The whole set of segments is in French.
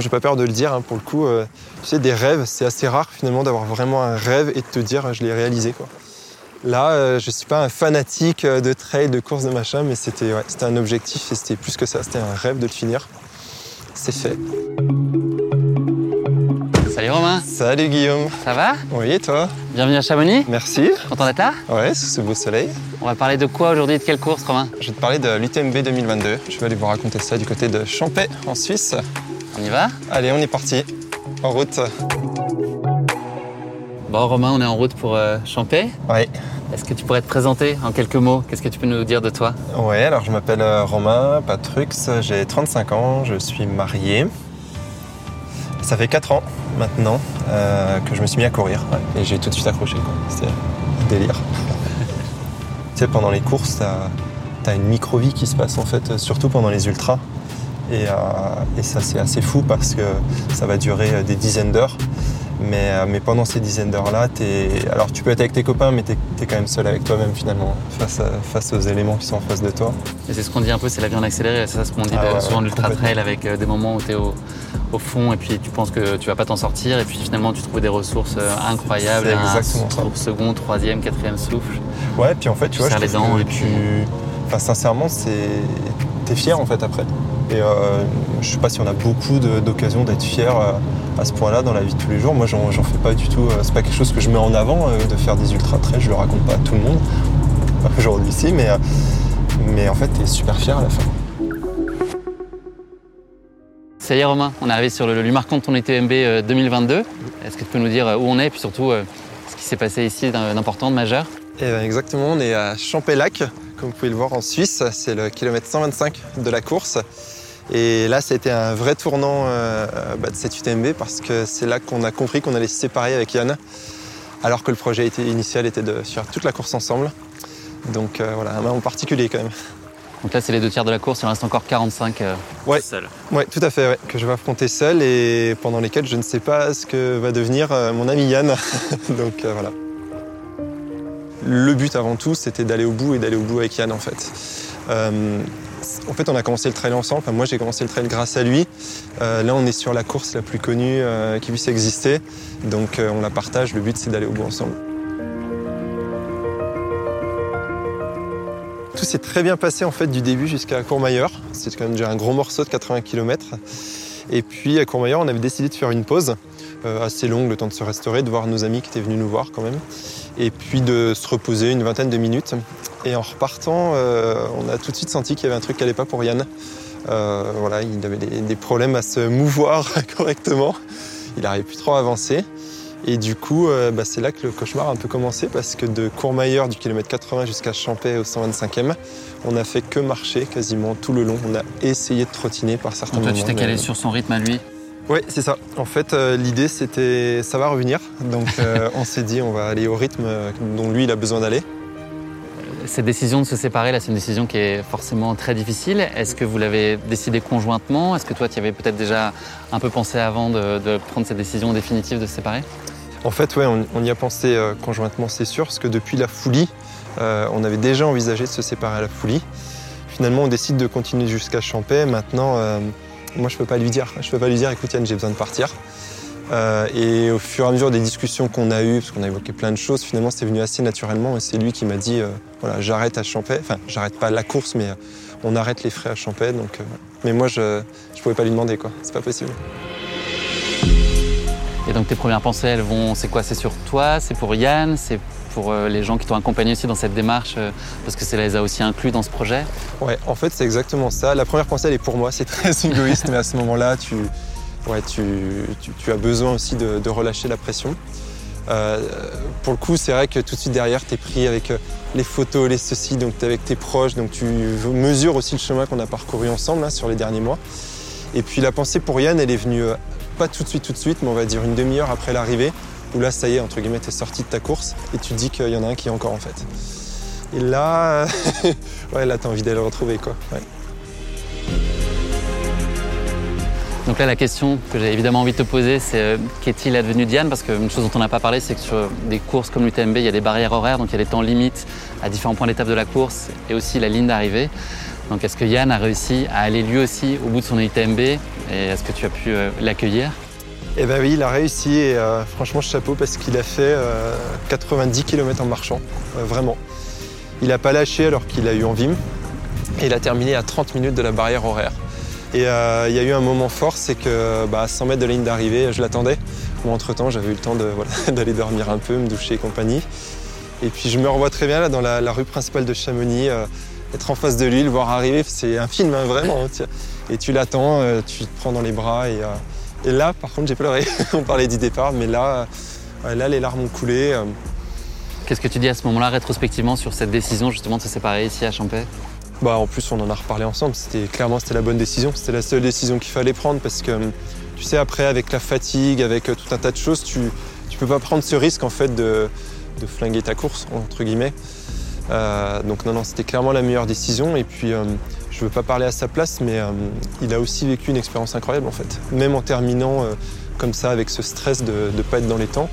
J'ai pas peur de le dire, hein, pour le coup. euh, tu sais, des rêves, c'est assez rare finalement d'avoir vraiment un rêve et de te dire je l'ai réalisé. Quoi. Là, euh, je suis pas un fanatique euh, de trail, de course, de machin, mais c'était ouais, un objectif et c'était plus que ça. C'était un rêve de le finir. C'est fait. Salut Romain, Salut Guillaume. ça va? Oui, et toi? Bienvenue à Chamonix, Merci. content d'être là? Ouais, sous ce beau soleil. On va parler de quoi aujourd'hui, de quelle course Romain? Je vais te parler de l'UTMB 2022. Je vais aller vous raconter ça du côté de Champais, en Suisse. On y va Allez, on est parti. En route. Bon Romain, on est en route pour euh, Champais. Ouais. Est-ce que tu pourrais te présenter en quelques mots? Qu'est-ce que tu peux nous dire de toi? Ouais, alors je m'appelle euh, Romain Patrux, j'ai 35 ans, je suis marié. Ça fait 4 ans maintenant euh, que je me suis mis à courir ouais, et j'ai tout de suite accroché. C'était un délire. tu sais, pendant les courses, t'as as une micro-vie qui se passe en fait, euh, surtout pendant les ultras. Et, euh, et ça, c'est assez fou parce que ça va durer euh, des dizaines d'heures. Mais, euh, mais pendant ces dizaines d'heures-là, alors tu peux être avec tes copains, mais tu es, quand même seul avec toi-même finalement, face, à- face aux éléments qui sont en face de toi. Et c'est ce qu'on dit un peu, c'est la vie en accéléré, c'est ça ce qu'on dit Ah souvent de ouais, l'ultra trail avec des moments où tu es au, au fond et puis tu penses que tu vas pas t'en sortir et puis finalement tu trouves des ressources incroyables, C'est un exactement ça. second, troisième, quatrième souffle. Ouais, puis en fait, tu vois, je les dents et puis- tu... Enfin, sincèrement, c'est... T'es fier en fait après. Et euh, je sais pas si on a beaucoup d'occasions d'être fier euh, à ce point-là dans la vie de tous les jours. Moi, j'en fais pas du tout. euh, C'est pas quelque chose que je mets en avant euh, de faire des ultra trails. Je le raconte pas à tout le monde aujourd'hui ici, mais, mais en fait, t'es super fier à la fin. Ça y est Romain, on est arrivé sur le, le lieu marquant de ton UTMB euh, 2022. Est-ce que tu peux nous dire où on est et puis surtout euh, ce qui s'est passé ici d'im- d'important, de majeur? Et ben, exactement, on est à Champélac, comme vous pouvez le voir en Suisse. C'est le kilomètre 125 de la course. Et là, ça a été un vrai tournant euh, bah, de cette UTMB parce que c'est là qu'on a compris qu'on allait se séparer avec Yann, alors que le projet était- initial était de faire toute la course ensemble. Donc euh, voilà, un moment particulier quand même. Donc là c'est les deux tiers de la course, il en reste encore 45 euh, Ouais. seul. Ouais, tout à fait, ouais, que je vais affronter seul et pendant lesquels je ne sais pas ce que va devenir euh, mon ami Yann. Donc euh, voilà. Le but avant tout, c'était d'aller au bout et d'aller au bout avec Yann en fait. Euh, en fait, on a commencé le trail ensemble. Moi, j'ai commencé le trail grâce à lui. Euh, là, on est sur la course la plus connue euh, qui puisse exister. Donc, on la partage. Le but, c'est d'aller au bout ensemble. Tout s'est très bien passé en fait du début jusqu'à Courmayeur. C'est quand même déjà un gros morceau de 80 km. Et puis à Courmayeur, on avait décidé de faire une pause assez longue, le temps de se restaurer, de voir nos amis qui étaient venus nous voir quand même. Et puis de se reposer une vingtaine de minutes. Et en repartant, euh, on a tout de suite senti qu'il y avait un truc qui n'allait pas pour Yann. Euh, voilà, il avait des, des problèmes à se mouvoir correctement. Il n'arrivait plus trop à avancer. Et du coup, euh, bah, c'est là que le cauchemar a un peu commencé parce que de Courmayeur du kilomètre 80 jusqu'à Champais au 125e, on n'a fait que marcher quasiment tout le long. On a essayé de trottiner par certains Donc toi moments. tu t'es calé mais- sur son rythme à lui. Oui, c'est ça. En fait, euh, l'idée c'était ça va revenir. Donc euh, on s'est dit on va aller au rythme euh, dont lui il a besoin d'aller. Cette décision de se séparer, là, c'est une décision qui est forcément très difficile. Est-ce que vous l'avez décidé conjointement? Est-ce que toi, tu y avais peut-être déjà un peu pensé avant de, de prendre cette décision définitive de se séparer? En fait, ouais, on, on y a pensé euh, conjointement, c'est sûr, parce que depuis la Foulie, euh, on avait déjà envisagé de se séparer à la Foulie. Finalement, on décide de continuer jusqu'à Champais. Maintenant, moi, je peux pas lui dire. Je peux pas lui dire, écoute Yann, j'ai besoin de partir. Euh, et au fur et à mesure des discussions qu'on a eues, parce qu'on a évoqué plein de choses, finalement, c'est venu assez naturellement. Et c'est lui qui m'a dit, euh, voilà, j'arrête à Champais. Enfin, j'arrête pas la course, mais euh, on arrête les frais à Champais. Donc, mais moi, je, je pouvais pas lui demander, quoi. C'est pas possible. Et donc tes premières pensées, elles vont, c'est quoi? C'est sur toi? C'est pour Yann? C'est pour euh, les gens qui t'ont accompagné aussi dans cette démarche euh, Parce que ça les a aussi inclus dans ce projet Ouais, en fait, c'est exactement ça. La première pensée, elle est pour moi. C'est très égoïste, mais à ce moment-là, tu, ouais, tu, tu, tu as besoin aussi de, de relâcher la pression. Euh, pour le coup, c'est vrai que tout de suite derrière, tu es pris avec les photos, les ceci, donc tu es avec tes proches, donc tu mesures aussi le chemin qu'on a parcouru ensemble hein, sur les derniers mois. Et puis la pensée pour Yann, elle est venue euh, pas tout de suite, tout de suite, mais on va dire une demi-heure après l'arrivée, où là, ça y est, entre guillemets, tu es sorti de ta course et tu te dis qu'il y en a un qui est encore en fait. Et là, ouais, là, tu as envie d'aller le retrouver, quoi. Donc là, la question que j'ai évidemment envie de te poser, c'est euh, qu'est-il advenu de Yann? Parce qu'une chose dont on n'a pas parlé, c'est que sur des courses comme l'UTMB, il y a des barrières horaires, donc il y a des temps limites à différents points d'étape de la course et aussi la ligne d'arrivée. Donc est-ce que Yann a réussi à aller lui aussi au bout de son UTMB et est-ce que tu as pu euh, l'accueillir? Eh ben oui, il a réussi et euh, franchement chapeau parce qu'il a fait euh, 90 km en marchant, euh, vraiment. Il n'a pas lâché alors qu'il a eu envie et il a terminé à 30 minutes de la barrière horaire. Et euh, il y a eu un moment fort, c'est que bah, à 100 mètres de la ligne d'arrivée, je l'attendais. Entre-temps, j'avais eu le temps d'aller dormir un peu, me doucher et compagnie. Et puis je me revois très bien là dans la, rue principale de Chamonix, euh, être en face de lui, le voir arriver, c'est un film hein, vraiment. tiens. Et tu l'attends, euh, tu te prends dans les bras et, euh, et là, par contre, j'ai pleuré. On parlait du départ, mais là, là, les larmes ont coulé. euh. Qu'est-ce que tu dis à ce moment-là rétrospectivement sur cette décision justement de se séparer ici à Champais Bah, en plus, on en a reparlé ensemble. C'était clairement c'était la bonne décision. C'était la seule décision qu'il fallait prendre parce que tu sais après avec la fatigue, avec euh, tout un tas de choses, tu tu peux pas prendre ce risque en fait de, de flinguer ta course entre guillemets. Euh, donc non non, c'était clairement la meilleure décision. Et puis euh, je veux pas parler à sa place, mais euh, il a aussi vécu une expérience incroyable en fait. Même en terminant euh, comme ça avec ce stress de ne pas être dans les temps,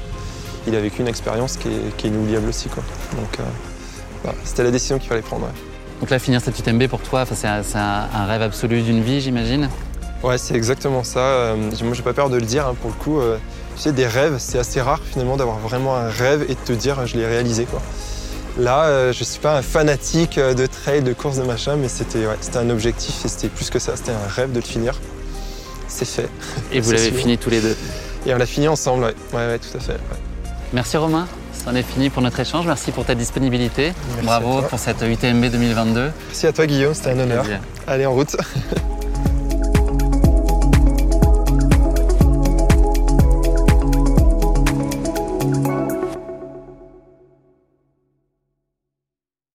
il a vécu une expérience qui est, qui est inoubliable aussi quoi. Donc euh, voilà, c'était la décision qu'il fallait prendre. ouais. Donc là, finir cette UTMB pour toi, c'est un, c'est un- un rêve absolu d'une vie, j'imagine. Ouais, c'est exactement ça. Moi, j'ai pas peur de le dire. hein, pour le coup, tu sais, des rêves, c'est assez rare finalement d'avoir vraiment un rêve et de te dire je l'ai réalisé. Quoi. Là, euh, je suis pas un fanatique euh, de trail, de course, de machin, mais c'était ouais, un objectif et c'était plus que ça. C'était un rêve de le finir. C'est fait. Et vous l'avez fini tous les deux. Et on l'a fini ensemble. Ouais, ouais, ouais, tout à fait. ouais. Merci Romain, c'en est fini pour notre échange. Merci pour ta disponibilité. Merci Bravo pour cette UTMB 2022. Merci à toi, Guillaume. C'était un honneur. Plaisir. Allez, en route.